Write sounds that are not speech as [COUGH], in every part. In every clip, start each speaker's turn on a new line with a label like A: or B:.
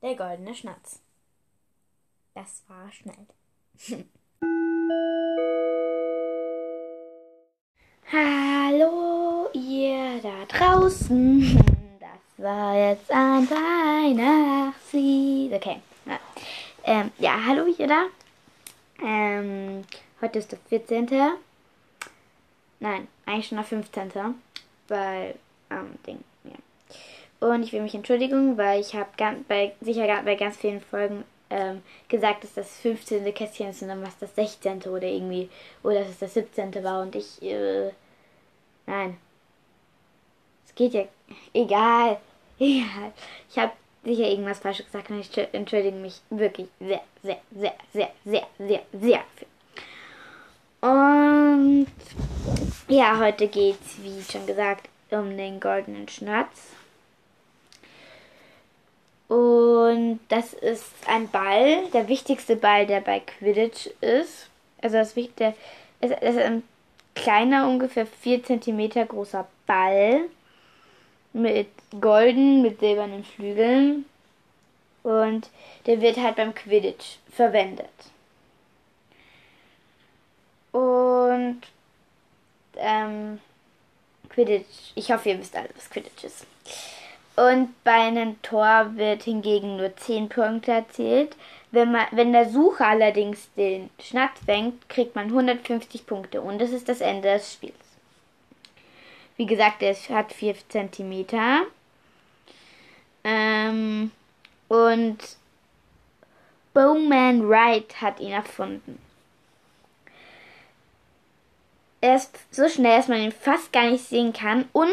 A: Der goldene Schnatz. Das war schnell. [LAUGHS] Hallo, ihr da draußen. [LAUGHS] Das war jetzt ein Weihnachtslied. Okay. Ja, ähm, ja hallo, ihr da. Ähm, heute ist der 14. Nein, eigentlich schon der 15. Weil, ähm, Ding, ja. Und ich will mich entschuldigen, weil ich habe bei sicher bei ganz vielen Folgen ähm, gesagt, dass das 15. Kästchen ist und dann was das 16. oder irgendwie, oder dass es das 17. war und ich, äh, Nein. Es geht ja. Egal. [LAUGHS] Egal. Ich habe sicher irgendwas falsch gesagt und ich entschuldige mich wirklich sehr, sehr, sehr, sehr, sehr, sehr, sehr viel. Und ja, heute geht es, wie schon gesagt, um den goldenen Schnatz. Und das ist ein Ball, der wichtigste Ball, der bei Quidditch ist. Also das Wichtigste, ist, ist ein kleiner, ungefähr 4 cm großer Ball mit golden, mit silbernen Flügeln. Und der wird halt beim Quidditch verwendet. Und ähm, Quidditch, ich hoffe, ihr wisst alle, was Quidditch ist. Und bei einem Tor wird hingegen nur 10 Punkte erzielt. Wenn, man, wenn der Sucher allerdings den Schnatz fängt, kriegt man 150 Punkte und das ist das Ende des Spiels. Wie gesagt, er hat 4 cm. Ähm, und Bowman Wright hat ihn erfunden. Er ist so schnell, dass man ihn fast gar nicht sehen kann und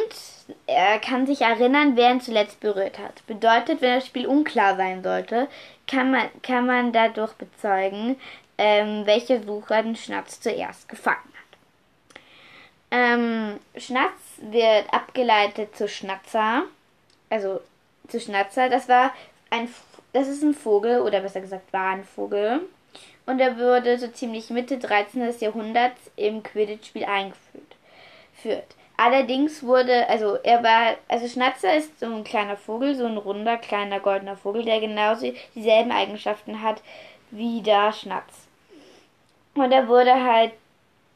A: er kann sich erinnern, wer ihn zuletzt berührt hat. Bedeutet, wenn das Spiel unklar sein sollte, kann man, kann man dadurch bezeugen, ähm, welche Sucher den Schnatz zuerst gefangen hat. Ähm, Schnatz wird abgeleitet zu Schnatzer, also zu Schnatzer. Das war ein, das ist ein Vogel oder besser gesagt war ein Vogel und er wurde so ziemlich Mitte 13. Jahrhunderts im Quidditch-Spiel eingeführt. Allerdings wurde, also er war, also Schnatzer ist so ein kleiner Vogel, so ein runder, kleiner goldener Vogel, der genauso dieselben Eigenschaften hat wie der Schnatz. Und er wurde halt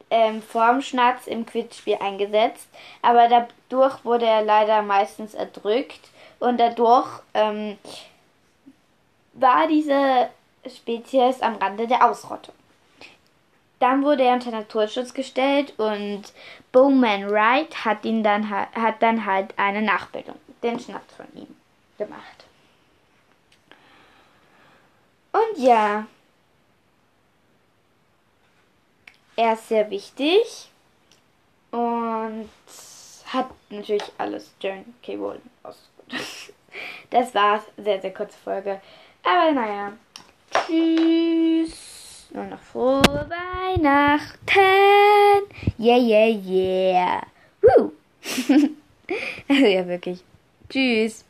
A: ähm, vorm Schnatz im Quidditch-Spiel eingesetzt, aber dadurch wurde er leider meistens erdrückt und dadurch ähm, war diese Spezies am Rande der Ausrottung. Dann wurde er unter Naturschutz gestellt und Bowman Wright hat ihn dann hat dann halt eine Nachbildung, den Schnaps von ihm gemacht. Und ja, er ist sehr wichtig und hat natürlich alles Joan K. Rowling ausgesucht. [LAUGHS] Das war's, sehr, sehr kurze Folge. Aber naja, tschüss. Nur noch frohe Weihnachten. Yeah, yeah, yeah. Woo. also [LAUGHS] ja, wirklich. Tschüss.